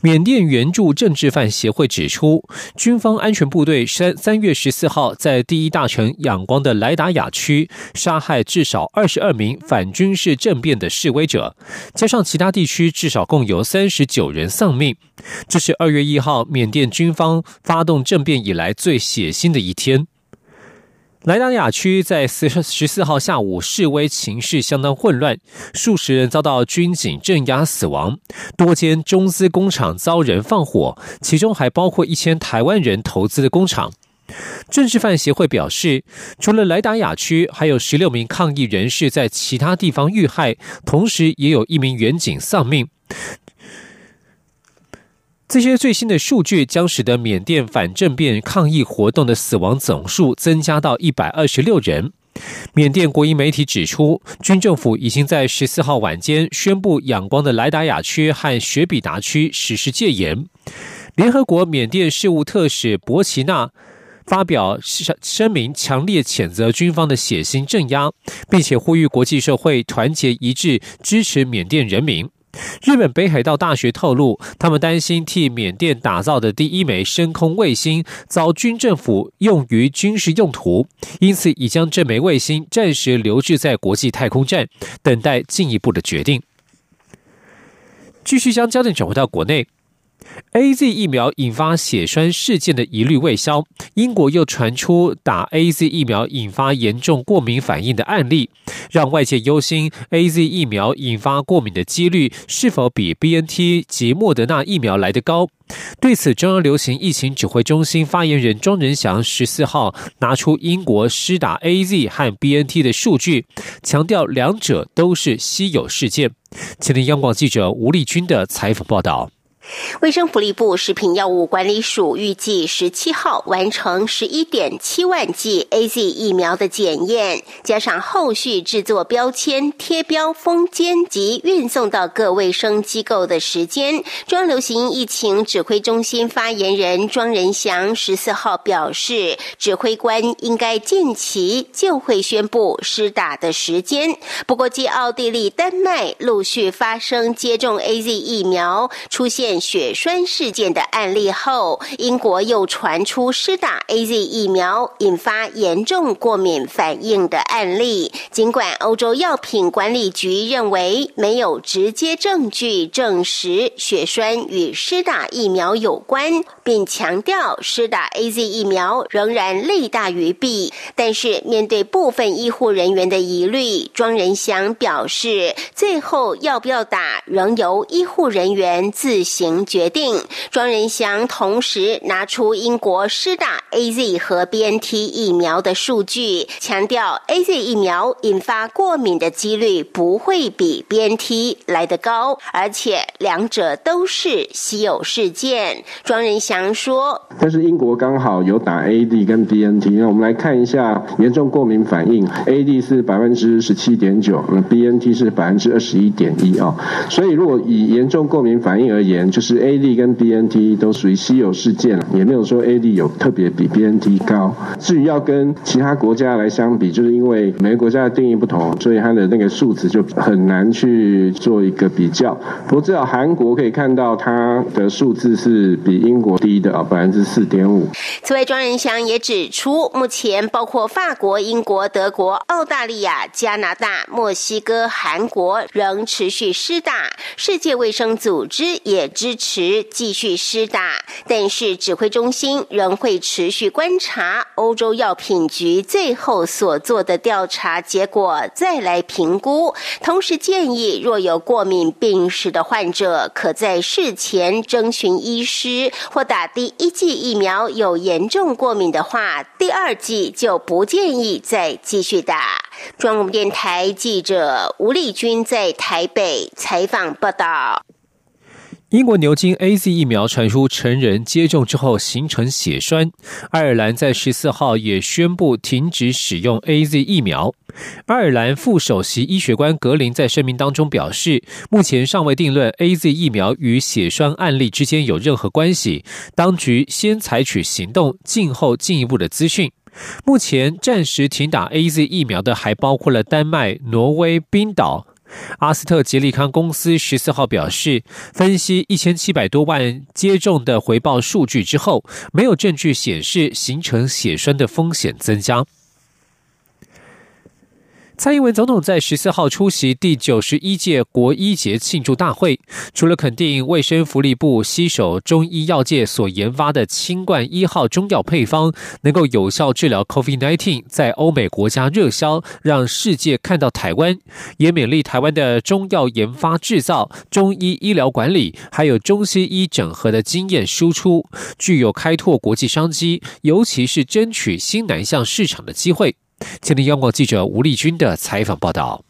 缅甸援助政治犯协会指出，军方安全部队三三月十四号在第一大城仰光的莱达雅区杀害至少二十二名反军事政变的示威者，加上其他地区至少共有三十九人丧命。这是二月一号缅甸军方发动政变以来最血腥的一天。莱达雅区在十十四号下午示威情势相当混乱，数十人遭到军警镇压死亡，多间中资工厂遭人放火，其中还包括一千台湾人投资的工厂。政治犯协会表示，除了莱达雅区，还有十六名抗议人士在其他地方遇害，同时也有一名远警丧命。这些最新的数据将使得缅甸反政变抗议活动的死亡总数增加到一百二十六人。缅甸国营媒体指出，军政府已经在十四号晚间宣布仰光的莱达雅区和雪比达区实施戒严。联合国缅甸事务特使博奇纳发表声声明，强烈谴责军方的血腥镇压，并且呼吁国际社会团结一致支持缅甸人民。日本北海道大学透露，他们担心替缅甸打造的第一枚深空卫星遭军政府用于军事用途，因此已将这枚卫星暂时留置在国际太空站，等待进一步的决定。继续将焦点转回到国内。A Z 疫苗引发血栓事件的疑虑未消，英国又传出打 A Z 疫苗引发严重过敏反应的案例，让外界忧心 A Z 疫苗引发过敏的几率是否比 B N T 及莫德纳疫苗来得高。对此，中央流行疫情指挥中心发言人庄仁祥十四号拿出英国施打 A Z 和 B N T 的数据，强调两者都是稀有事件。前听央广记者吴丽君的采访报道。卫生福利部食品药物管理署预计十七号完成十一点七万剂 A Z 疫苗的检验，加上后续制作标签、贴标、封签及运送到各卫生机构的时间。中央流行疫情指挥中心发言人庄仁祥十四号表示，指挥官应该近期就会宣布施打的时间。不过，继奥地利、丹麦陆续发生接种 A Z 疫苗出现。血栓事件的案例后，英国又传出施打 A Z 疫苗引发严重过敏反应的案例。尽管欧洲药品管理局认为没有直接证据证实血栓与施打疫苗有关，并强调施打 A Z 疫苗仍然利大于弊，但是面对部分医护人员的疑虑，庄仁祥表示，最后要不要打，仍由医护人员自行。决定，庄仁祥同时拿出英国施打 A Z 和 B N T 疫苗的数据，强调 A Z 疫苗引发过敏的几率不会比 B N T 来得高，而且两者都是稀有事件。庄仁祥说：“但是英国刚好有打 A D 跟 B N T，那我们来看一下严重过敏反应，A D 是百分之十七点九，那 B N T 是百分之二十一点一啊。所以如果以严重过敏反应而言，就是 A D 跟 B N T 都属于稀有事件也没有说 A D 有特别比 B N T 高。至于要跟其他国家来相比，就是因为每个国家的定义不同，所以它的那个数值就很难去做一个比较。不过至少韩国可以看到它的数字是比英国低的啊，百分之四点五。此外，庄仁祥也指出，目前包括法国、英国、德国、澳大利亚、加拿大、墨西哥、韩国仍持续施打，世界卫生组织也支持继续施打，但是指挥中心仍会持续观察欧洲药品局最后所做的调查结果，再来评估。同时建议，若有过敏病史的患者，可在事前征询医师，或打第一剂疫苗有严重过敏的话，第二剂就不建议再继续打。中央电台记者吴丽君在台北采访报道。英国牛津 A Z 疫苗传出成人接种之后形成血栓，爱尔兰在十四号也宣布停止使用 A Z 疫苗。爱尔兰副首席医学官格林在声明当中表示，目前尚未定论 A Z 疫苗与血栓案例之间有任何关系，当局先采取行动，静候进一步的资讯。目前暂时停打 A Z 疫苗的还包括了丹麦、挪威、冰岛。阿斯特捷利康公司十四号表示，分析一千七百多万接种的回报数据之后，没有证据显示形成血栓的风险增加。蔡英文总统在十四号出席第九十一届国医节庆祝大会，除了肯定卫生福利部携手中医药界所研发的清冠一号中药配方能够有效治疗 COVID-19，在欧美国家热销，让世界看到台湾，也勉励台湾的中药研发制造、中医医疗管理，还有中西医整合的经验输出，具有开拓国际商机，尤其是争取新南向市场的机会。今天央广记者吴丽君的采访报道。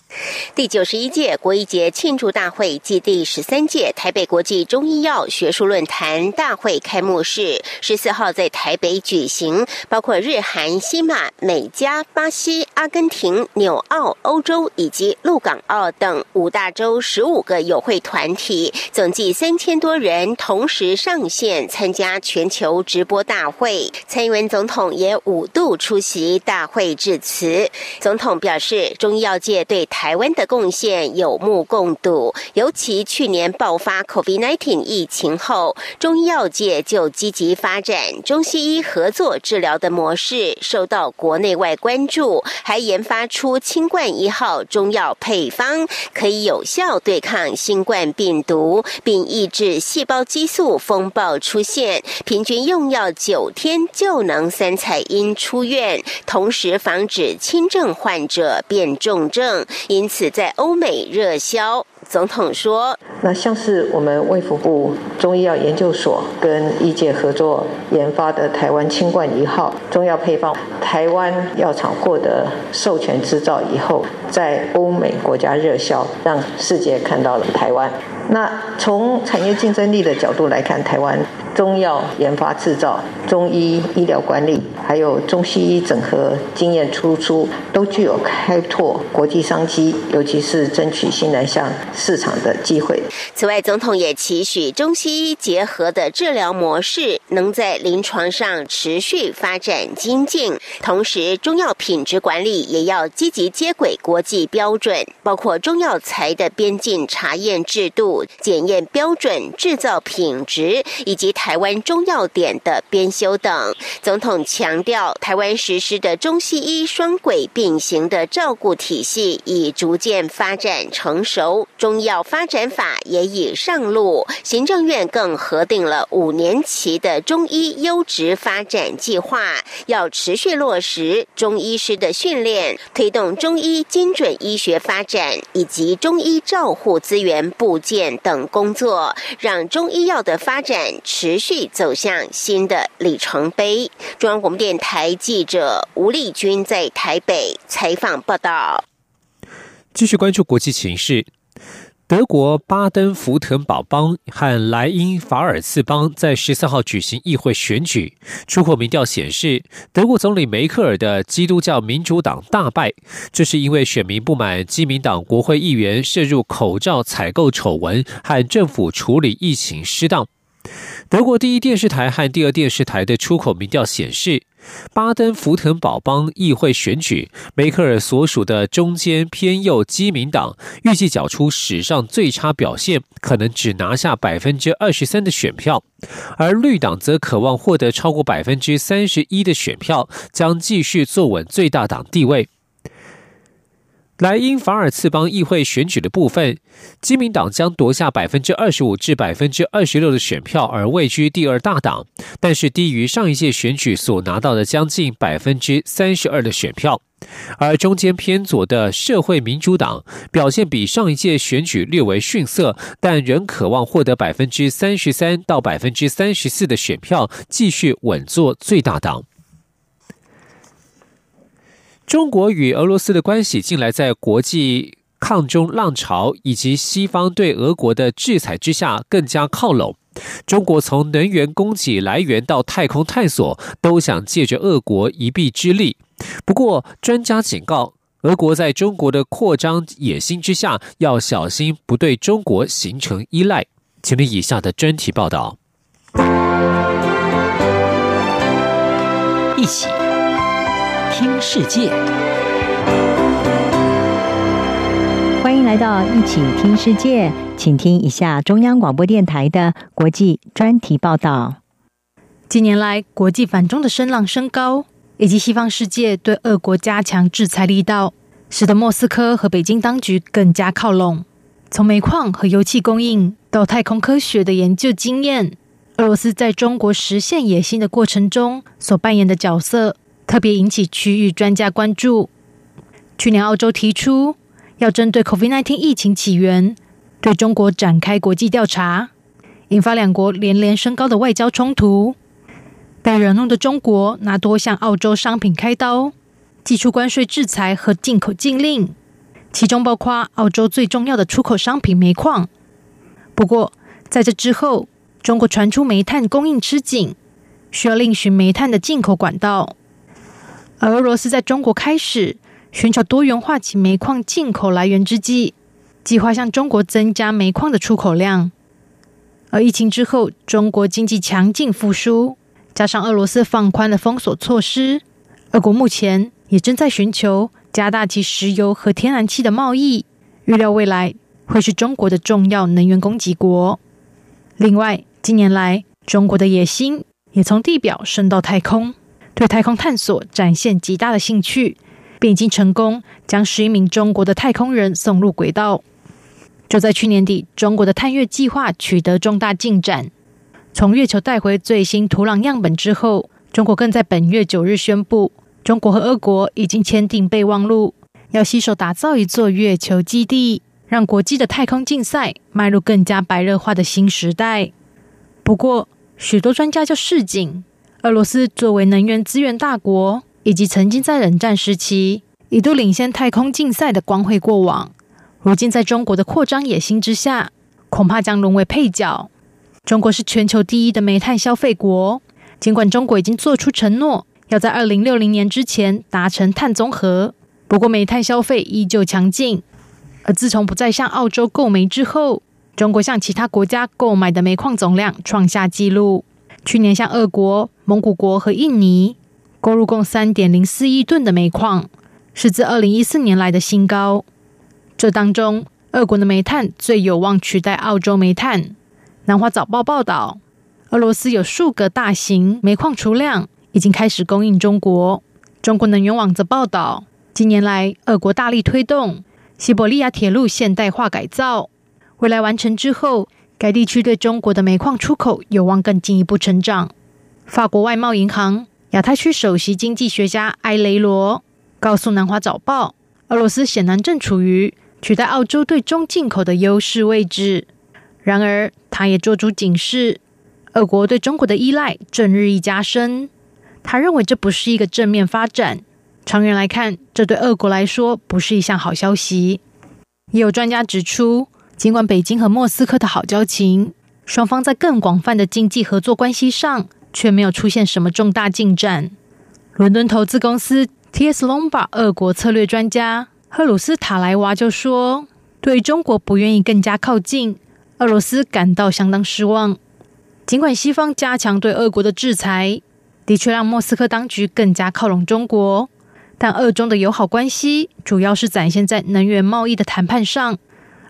第九十一届国医节庆祝大会暨第十三届台北国际中医药学术论坛大会开幕式十四号在台北举行，包括日韩、西马、美加、巴西、阿根廷、纽澳、欧洲以及陆港澳等五大洲十五个友会团体，总计三千多人同时上线参加全球直播大会。蔡英文总统也五度出席大会致辞。总统表示，中医药界对台台湾的贡献有目共睹，尤其去年爆发 COVID-19 疫情后，中医药界就积极发展中西医合作治疗的模式，受到国内外关注，还研发出清冠一号中药配方，可以有效对抗新冠病毒，并抑制细胞激素风暴出现。平均用药九天就能三彩阴出院，同时防止轻症患者变重症。因此，在欧美热销。总统说：“那像是我们卫福部中医药研究所跟医界合作研发的台湾清冠一号中药配方，台湾药厂获得授权制造以后，在欧美国家热销，让世界看到了台湾。那从产业竞争力的角度来看，台湾中药研发制造、中医医疗管理，还有中西医整合经验输出，都具有开拓国际商机，尤其是争取新南向。”市场的机会。此外，总统也期许中西医结合的治疗模式能在临床上持续发展精进，同时中药品质管理也要积极接轨国际标准，包括中药材的边境查验制度、检验标准、制造品质以及台湾中药典的编修等。总统强调，台湾实施的中西医双轨并行的照顾体系已逐渐发展成熟。中药发展法也已上路，行政院更核定了五年期的中医优质发展计划，要持续落实中医师的训练，推动中医精准医学发展以及中医照护资源部件等工作，让中医药的发展持续走向新的里程碑。中央广播电台记者吴丽君在台北采访报道。继续关注国际情势。德国巴登福腾堡邦和莱茵法尔茨邦在十四号举行议会选举，出口民调显示，德国总理梅克尔的基督教民主党大败。这是因为选民不满基民党国会议员涉入口罩采购丑闻和政府处理疫情失当。德国第一电视台和第二电视台的出口民调显示。巴登福腾堡邦议会选举，梅克尔所属的中间偏右基民党预计缴出史上最差表现，可能只拿下百分之二十三的选票，而绿党则渴望获得超过百分之三十一的选票，将继续坐稳最大党地位。莱茵法尔茨邦议会选举的部分，基民党将夺下百分之二十五至百分之二十六的选票，而位居第二大党，但是低于上一届选举所拿到的将近百分之三十二的选票。而中间偏左的社会民主党表现比上一届选举略为逊色，但仍渴望获得百分之三十三到百分之三十四的选票，继续稳坐最大党。中国与俄罗斯的关系近来在国际。抗中浪潮以及西方对俄国的制裁之下更加靠拢。中国从能源供给来源到太空探索，都想借着俄国一臂之力。不过，专家警告，俄国在中国的扩张野心之下，要小心不对中国形成依赖。请听以下的专题报道。一起听世界，欢迎来到一起听世界，请听一下中央广播电台的国际专题报道。近年来，国际反中的声浪升高。以及西方世界对俄国加强制裁力道，使得莫斯科和北京当局更加靠拢。从煤矿和油气供应到太空科学的研究经验，俄罗斯在中国实现野心的过程中所扮演的角色，特别引起区域专家关注。去年，澳洲提出要针对 COVID-19 疫情起源对中国展开国际调查，引发两国连连升高的外交冲突。被惹怒的中国拿多项澳洲商品开刀，祭出关税制裁和进口禁令，其中包括澳洲最重要的出口商品煤矿。不过，在这之后，中国传出煤炭供应吃紧，需要另寻煤炭的进口管道。而俄罗斯在中国开始寻找多元化其煤矿进口来源之际，计划向中国增加煤矿的出口量。而疫情之后，中国经济强劲复苏。加上俄罗斯放宽了封锁措施，俄国目前也正在寻求加大其石油和天然气的贸易，预料未来会是中国的重要能源供给国。另外，近年来中国的野心也从地表升到太空，对太空探索展现极大的兴趣，并已经成功将十一名中国的太空人送入轨道。就在去年底，中国的探月计划取得重大进展。从月球带回最新土壤样本之后，中国更在本月九日宣布，中国和俄国已经签订备忘录，要携手打造一座月球基地，让国际的太空竞赛迈入更加白热化的新时代。不过，许多专家就示警，俄罗斯作为能源资源大国，以及曾经在冷战时期一度领先太空竞赛的光辉过往，如今在中国的扩张野心之下，恐怕将沦为配角。中国是全球第一的煤炭消费国，尽管中国已经做出承诺，要在二零六零年之前达成碳中和，不过煤炭消费依旧强劲。而自从不再向澳洲购煤之后，中国向其他国家购买的煤矿总量创下纪录。去年向俄国、蒙古国和印尼购入共三点零四亿吨的煤矿，是自二零一四年来的新高。这当中，俄国的煤炭最有望取代澳洲煤炭。南华早报报道，俄罗斯有数个大型煤矿储量已经开始供应中国。中国能源网则报道，近年来，俄国大力推动西伯利亚铁路现代化改造，未来完成之后，该地区对中国的煤矿出口有望更进一步成长。法国外贸银行亚太区首席经济学家埃雷罗告诉南华早报，俄罗斯显然正处于取代澳洲对中进口的优势位置。然而，他也做出警示：，俄国对中国的依赖正日益加深。他认为这不是一个正面发展，长远来看，这对俄国来说不是一项好消息。也有专家指出，尽管北京和莫斯科的好交情，双方在更广泛的经济合作关系上却没有出现什么重大进展。伦敦投资公司 T.S. Lombard 俄国策略专家赫鲁斯塔莱娃就说：“对中国不愿意更加靠近。”俄罗斯感到相当失望。尽管西方加强对俄国的制裁，的确让莫斯科当局更加靠拢中国，但俄中的友好关系主要是展现在能源贸易的谈判上，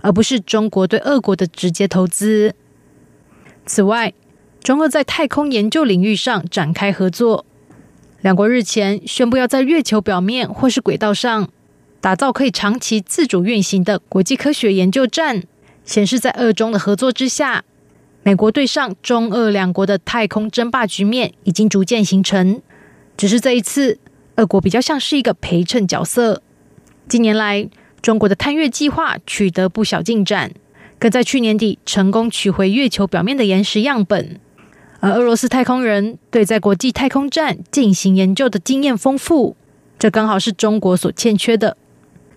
而不是中国对俄国的直接投资。此外，中俄在太空研究领域上展开合作，两国日前宣布要在月球表面或是轨道上打造可以长期自主运行的国际科学研究站。显示，在俄中的合作之下，美国对上中俄两国的太空争霸局面已经逐渐形成。只是这一次，俄国比较像是一个陪衬角色。近年来，中国的探月计划取得不小进展，更在去年底成功取回月球表面的岩石样本。而俄罗斯太空人对在国际太空站进行研究的经验丰富，这刚好是中国所欠缺的。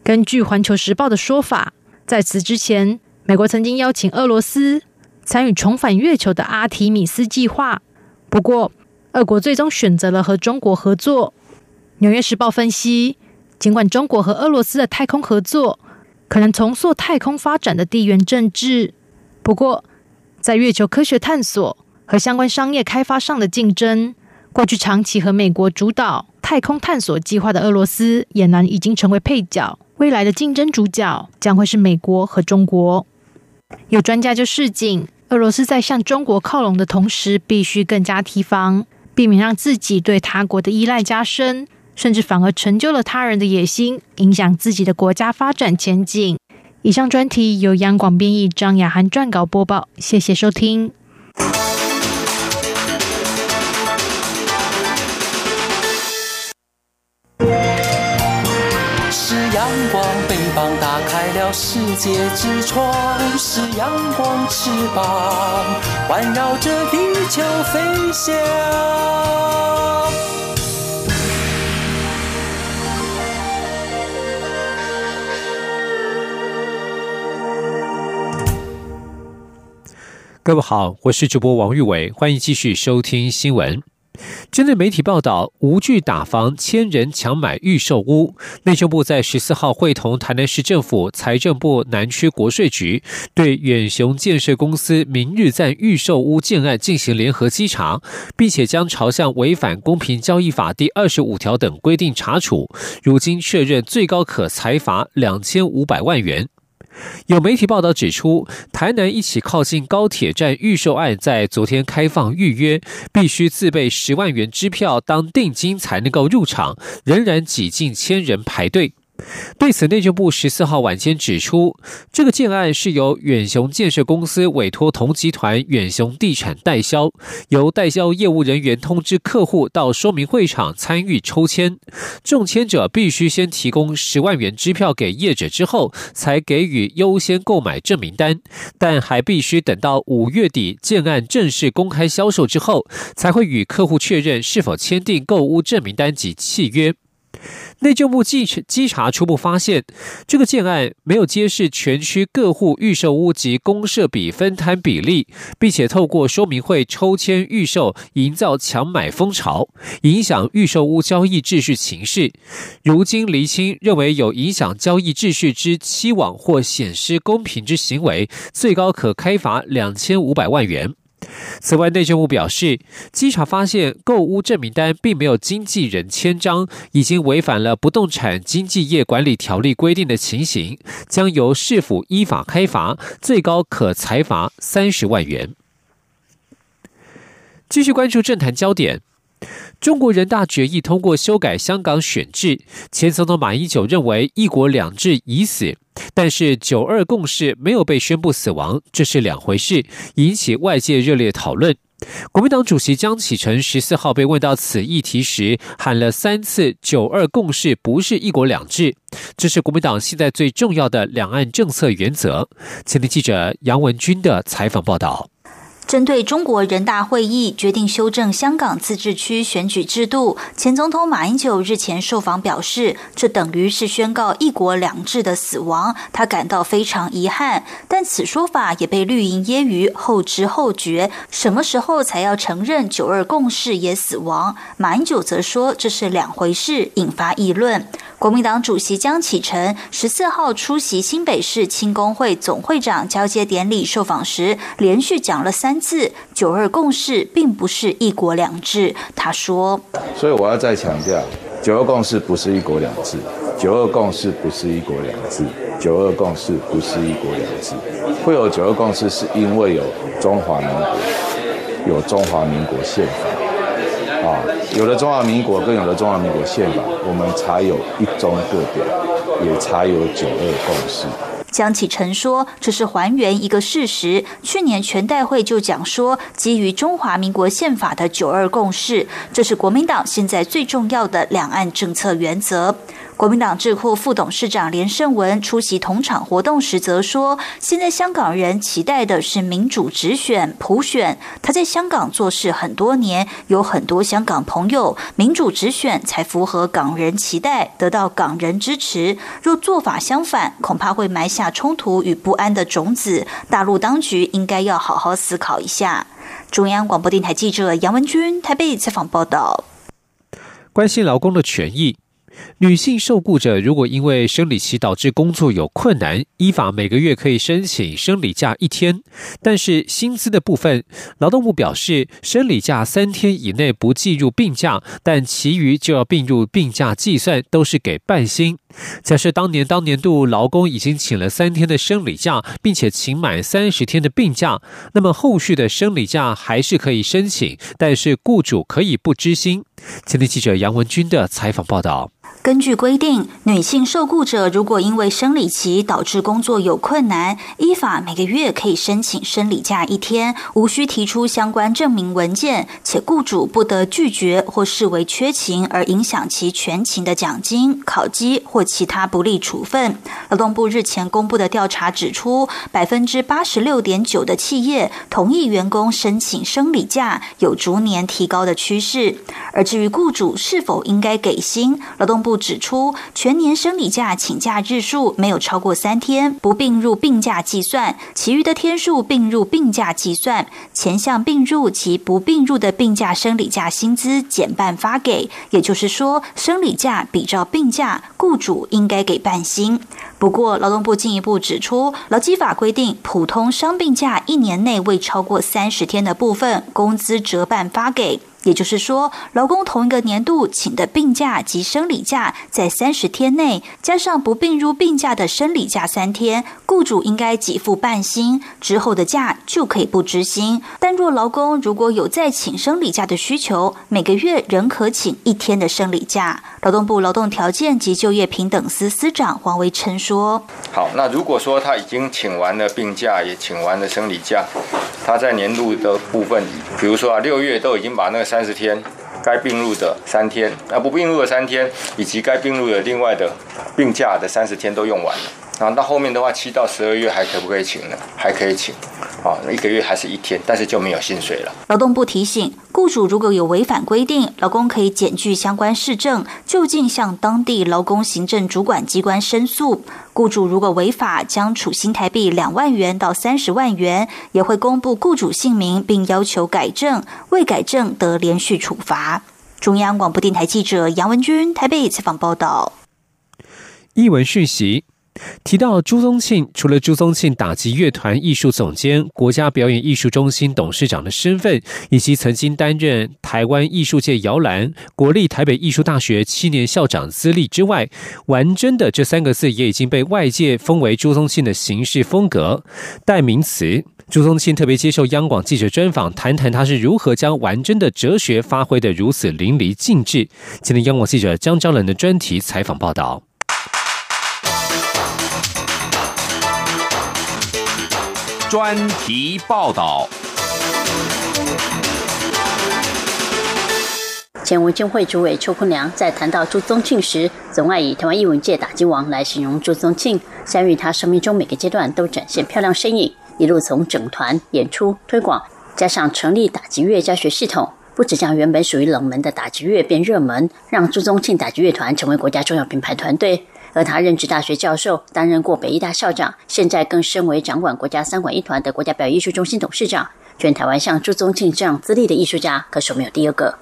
根据《环球时报》的说法，在此之前，美国曾经邀请俄罗斯参与重返月球的阿提米斯计划，不过，俄国最终选择了和中国合作。《纽约时报》分析，尽管中国和俄罗斯的太空合作可能重塑太空发展的地缘政治，不过，在月球科学探索和相关商业开发上的竞争，过去长期和美国主导太空探索计划的俄罗斯，俨然已经成为配角。未来的竞争主角将会是美国和中国。有专家就示警，俄罗斯在向中国靠拢的同时，必须更加提防。避免让自己对他国的依赖加深，甚至反而成就了他人的野心，影响自己的国家发展前景。以上专题由央广编译，张雅涵撰稿播报。谢谢收听。是阳光，翅膀打开了世界之窗；是阳光，翅膀环绕着地球飞翔。各位好，我是主播王玉伟，欢迎继续收听新闻。针对媒体报道无惧打房千人抢买预售屋，内政部在十四号会同台南市政府、财政部南区国税局，对远雄建设公司明日在预售屋建案进行联合稽查，并且将朝向违反公平交易法第二十五条等规定查处。如今确认最高可裁罚两千五百万元。有媒体报道指出，台南一起靠近高铁站预售案在昨天开放预约，必须自备十万元支票当定金才能够入场，仍然挤进千人排队。对此，内政部十四号晚间指出，这个建案是由远雄建设公司委托同集团远雄地产代销，由代销业务人员通知客户到说明会场参与抽签，中签者必须先提供十万元支票给业者，之后才给予优先购买证明单，但还必须等到五月底建案正式公开销售之后，才会与客户确认是否签订购屋证明单及契约。内政部稽稽查初步发现，这个建案没有揭示全区各户预售屋及公设比分摊比例，并且透过说明会抽签预售，营造强买风潮，影响预售屋交易秩序情势。如今厘清认为有影响交易秩序之期望或显失公平之行为，最高可开罚两千五百万元。此外，内政部表示，稽查发现购屋证明单并没有经纪人签章，已经违反了不动产经纪业管理条例规定的情形，将由市府依法开罚，最高可裁罚三十万元。继续关注政坛焦点。中国人大决议通过修改香港选制，前总统马英九认为“一国两制”已死，但是“九二共识”没有被宣布死亡，这是两回事，引起外界热烈讨论。国民党主席江启臣十四号被问到此议题时，喊了三次“九二共识”不是“一国两制”，这是国民党现在最重要的两岸政策原则。前天记者杨文军的采访报道。针对中国人大会议决定修正香港自治区选举制度，前总统马英九日前受访表示，这等于是宣告“一国两制”的死亡，他感到非常遗憾。但此说法也被绿营揶揄后知后觉，什么时候才要承认“九二共识”也死亡？马英九则说这是两回事，引发议论。国民党主席江启臣十四号出席新北市青工会总会长交接典礼受访时，连续讲了三次“九二共识”并不是一国两制。他说：“所以我要再强调，‘九二共识’不是一国两制，‘九二共识’不是一国两制，‘九二共识’不是一国两制。会有‘九二共识’是因为有中华民国，有中华民国宪法。”啊，有了中华民国，更有了中华民国宪法，我们才有一中各表，也才有九二共识。江启臣说：“这是还原一个事实。去年全代会就讲说，基于中华民国宪法的九二共识，这是国民党现在最重要的两岸政策原则。”国民党智库副董事长连胜文出席同场活动时则说：“现在香港人期待的是民主直选、普选。他在香港做事很多年，有很多香港朋友，民主直选才符合港人期待，得到港人支持。若做法相反，恐怕会埋下冲突与不安的种子。大陆当局应该要好好思考一下。”中央广播电台记者杨文君台北采访报道。关心劳工的权益。女性受雇者如果因为生理期导致工作有困难，依法每个月可以申请生理假一天，但是薪资的部分，劳动部表示，生理假三天以内不计入病假，但其余就要并入病假计算，都是给半薪。假设当年当年度劳工已经请了三天的生理假，并且请满三十天的病假，那么后续的生理假还是可以申请，但是雇主可以不知薪。今天记者杨文军的采访报道。根据规定，女性受雇者如果因为生理期导致工作有困难，依法每个月可以申请生理假一天，无需提出相关证明文件，且雇主不得拒绝或视为缺勤而影响其全勤的奖金、考绩或其他不利处分。劳动部日前公布的调查指出，百分之八十六点九的企业同意员工申请生理假，有逐年提高的趋势。而至于雇主是否应该给薪，劳动部。部指出，全年生理假请假日数没有超过三天，不并入病假计算；其余的天数并入病假计算。前项并入及不并入的病假生理假薪资减半发给，也就是说，生理假比照病假，雇主应该给半薪。不过，劳动部进一步指出，劳基法规定，普通伤病假一年内未超过三十天的部分，工资折半发给。也就是说，劳工同一个年度请的病假及生理假在三十天内，加上不并入病假的生理假三天，雇主应该给付半薪，之后的假就可以不执行。但若劳工如果有再请生理假的需求，每个月仍可请一天的生理假。劳动部劳动条件及就业平等司司长黄维琛说：“好，那如果说他已经请完了病假，也请完了生理假，他在年度的部分，比如说啊，六月都已经把那个。”三三十天，该并入的三天，啊不并入的三天，以及该并入的另外的病假的三十天都用完了。然后到后面的话，七到十二月还可不可以请呢？还可以请。啊，一个月还是一天，但是就没有薪水了。劳动部提醒，雇主如果有违反规定，劳工可以检具相关市政，就近向当地劳工行政主管机关申诉。雇主如果违法，将处新台币两万元到三十万元，也会公布雇主姓名，并要求改正，未改正得连续处罚。中央广播电台记者杨文君台北采访报道。译文讯息。提到朱宗庆，除了朱宗庆打击乐团艺术总监、国家表演艺术中心董事长的身份，以及曾经担任台湾艺术界摇篮国立台北艺术大学七年校长资历之外，玩真的这三个字也已经被外界封为朱宗庆的行事风格代名词。朱宗庆特别接受央广记者专访，谈谈他是如何将玩真的哲学发挥的如此淋漓尽致。今天央广记者江昭伦的专题采访报道。专题报道。前文监会主委邱坤良在谈到朱宗庆时，总爱以台湾艺文界打击王来形容朱宗庆。相于他生命中每个阶段都展现漂亮身影，一路从整团演出推广，加上成立打击乐教学系统，不止将原本属于冷门的打击乐变热门，让朱宗庆打击乐团成为国家重要品牌团队。而他任职大学教授，担任过北医大校长，现在更身为掌管国家三馆一团的国家表演艺术中心董事长。全台湾像朱宗庆这样资历的艺术家，可是没有第二个。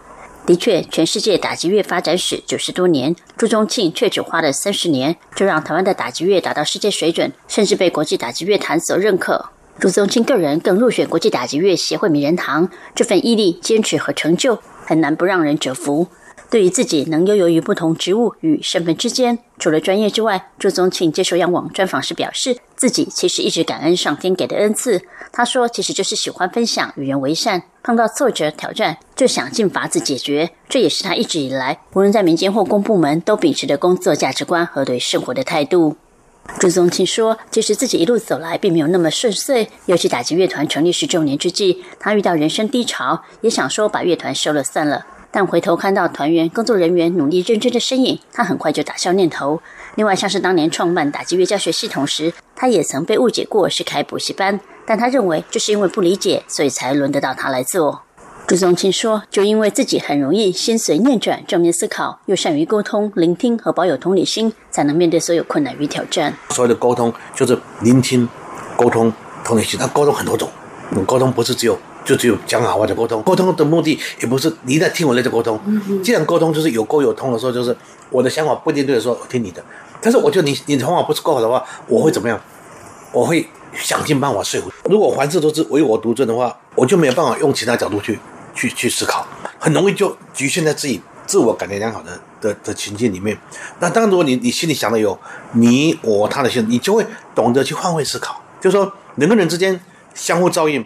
的确，全世界打击乐发展史九十多年，朱宗庆却只花了三十年，就让台湾的打击乐达到世界水准，甚至被国际打击乐坛所认可。朱宗庆个人更入选国际打击乐协会名人堂，这份毅力、坚持和成就，很难不让人折服。对于自己能悠游于不同职务与身份之间，除了专业之外，朱宗庆接受央网专访时表示，自己其实一直感恩上天给的恩赐。他说，其实就是喜欢分享，与人为善，碰到挫折挑战就想尽法子解决。这也是他一直以来，无论在民间或公部门，都秉持的工作价值观和对生活的态度。朱宗庆说，其实自己一路走来并没有那么顺遂，尤其打击乐团成立十周年之际，他遇到人生低潮，也想说把乐团收了算了。但回头看到团员、工作人员努力认真的身影，他很快就打消念头。另外，像是当年创办打击乐教学系统时，他也曾被误解过是开补习班，但他认为就是因为不理解，所以才轮得到他来做。朱宗庆说：“就因为自己很容易心随念转，正面思考，又善于沟通、聆听和保有同理心，才能面对所有困难与挑战。所谓的沟通就是聆听、沟通、同理心。那沟通很多种，沟通不是只有就只有讲好话的沟通。沟通的目的也不是你在听我在这沟通。既然沟通就是有沟有通的时候，就是我的想法不一定对的时候，我听你的。但是我觉得你你的方法不是够好的话，我会怎么样？我会想尽办法说服。如果凡事都是唯我独尊的话，我就没有办法用其他角度去。”去去思考，很容易就局限在自己自我感觉良好的的的情境里面。那当然，如果你你心里想的有你我他的心，你就会懂得去换位思考，就是说人跟人之间相互照应，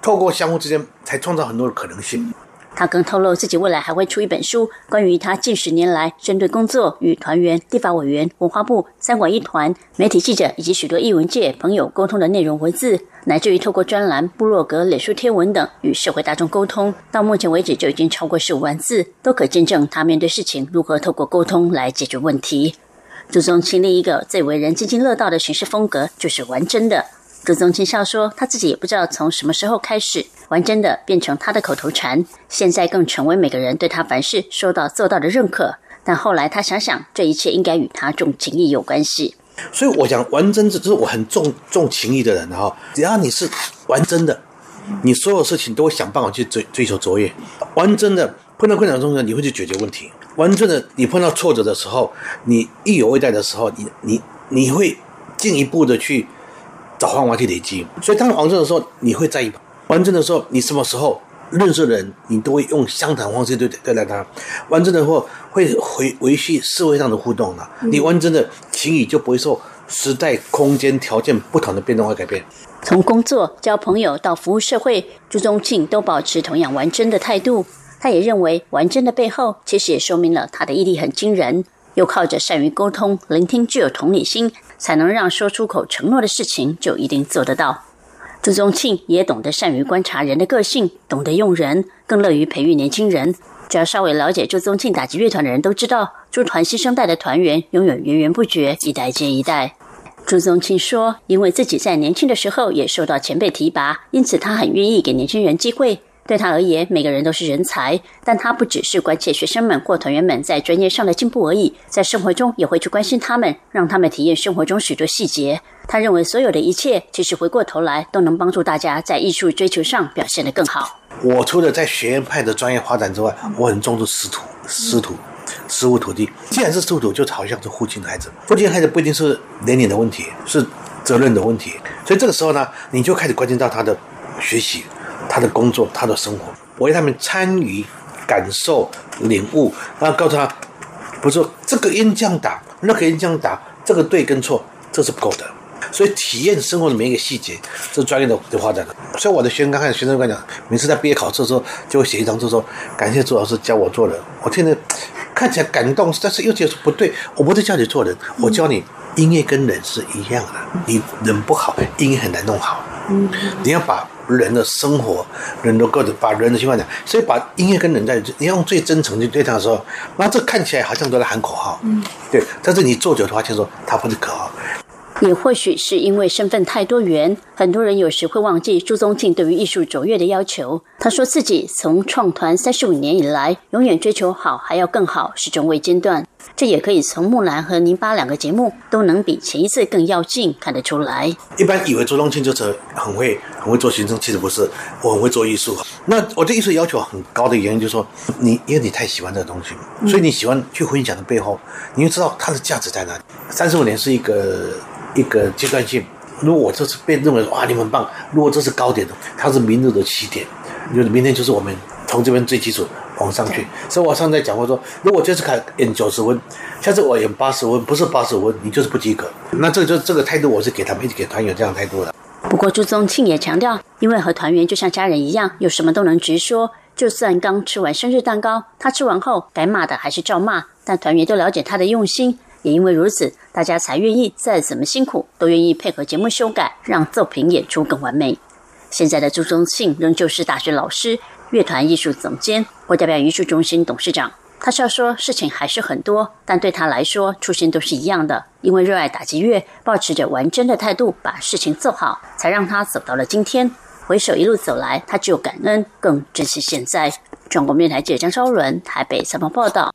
透过相互之间才创造很多的可能性。他更透露自己未来还会出一本书，关于他近十年来针对工作与团员、立法委员、文化部、三管一团、媒体记者以及许多艺文界朋友沟通的内容文字，乃至于透过专栏、部落格、脸书贴文等与社会大众沟通，到目前为止就已经超过十五万字，都可见证他面对事情如何透过沟通来解决问题。朱宗庆另一个最为人津津乐道的行事风格，就是玩真的。朱宗庆笑说，他自己也不知道从什么时候开始。玩真的变成他的口头禅，现在更成为每个人对他凡事说到做到的认可。但后来他想想，这一切应该与他重情义有关系。所以，我讲玩真，的就是我很重重情义的人哈。只要你是玩真的，你所有事情都会想办法去追追求卓越。玩真的，碰到困难中呢，你会去解决问题。玩真的，你碰到挫折的时候，你意犹未待的时候，你你你会进一步的去找方法去累积。所以，当玩真的时候，你会在意。完整的时候，你什么时候认识人，你都会用相谈方式对对待他。完整的话，会回维系社会上的互动了。你完整的情谊就不会受时代、空间条件不同的变动而改变。从工作、交朋友到服务社会，朱宗庆都保持同样完真的态度。他也认为，完真的背后，其实也说明了他的毅力很惊人，又靠着善于沟通、聆听、具有同理心，才能让说出口承诺的事情就一定做得到。朱宗庆也懂得善于观察人的个性，懂得用人，更乐于培育年轻人。只要稍微了解朱宗庆打击乐团的人都知道，朱团新生代的团员永远源源不绝，一代接一代。朱宗庆说：“因为自己在年轻的时候也受到前辈提拔，因此他很愿意给年轻人机会。”对他而言，每个人都是人才，但他不只是关切学生们或团员们在专业上的进步而已，在生活中也会去关心他们，让他们体验生活中许多细节。他认为，所有的一切其实回过头来都能帮助大家在艺术追求上表现得更好。我除了在学院派的专业发展之外，我很重视师徒、师徒、师傅徒弟。既然是师徒，就好像是父亲的孩子。父亲孩子不一定是年龄的问题，是责任的问题。所以这个时候呢，你就开始关心到他的学习。他的工作，他的生活，我为他们参与、感受、领悟，然后告诉他，不是这个音这样打，那个音这样打，这个对跟错，这是不够的。所以体验生活的每一个细节，这是专业的的发展。所以我的学生刚开始，学生跟我讲，每次在毕业考试的时候，就会写一张，就说感谢朱老师教我做人。我听着看起来感动，但是又觉得不对，我不是教你做人，我教你音乐跟人是一样的，你人不好，音乐很难弄好。你要把。人的生活，人的各种把人的情况讲，所以把音乐跟人在你用最真诚去对他的时候，那这看起来好像都在喊口号，嗯，对，但是你做久的话，就说他不是口号。也或许是因为身份太多元，很多人有时会忘记朱宗庆对于艺术卓越的要求。他说自己从创团三十五年以来，永远追求好还要更好，始终未间断。这也可以从木兰和宁巴两个节目都能比前一次更要劲看得出来。一般以为朱宗庆就是很会很会做行政，其实不是，我很会做艺术。那我对艺术要求很高的原因就是说，你因为你太喜欢这个东西，所以你喜欢去分享的背后，你就知道它的价值在哪里。三十五年是一个。一个阶段性，如果我这次被认为哇你们棒，如果这是高点的，它是明日的起点，就是明天就是我们从这边最基础往上去。所以我上次讲过说，如果这次考演九十分，下次我演八十分，不是八十分，你就是不及格。那这就这个态度，我是给他们一直给团员这样态度的。不过朱宗庆也强调，因为和团员就像家人一样，有什么都能直说，就算刚吃完生日蛋糕，他吃完后该骂的还是照骂，但团员都了解他的用心。也因为如此，大家才愿意再怎么辛苦都愿意配合节目修改，让作品演出更完美。现在的朱宗庆仍旧是大学老师，乐团艺术总监、国家表演艺术中心董事长。他笑说：“事情还是很多，但对他来说，初心都是一样的，因为热爱打击乐，保持着玩真的态度，把事情做好，才让他走到了今天。回首一路走来，他只有感恩，更珍惜现在。”中国面台记者张昭伦台北采访报道。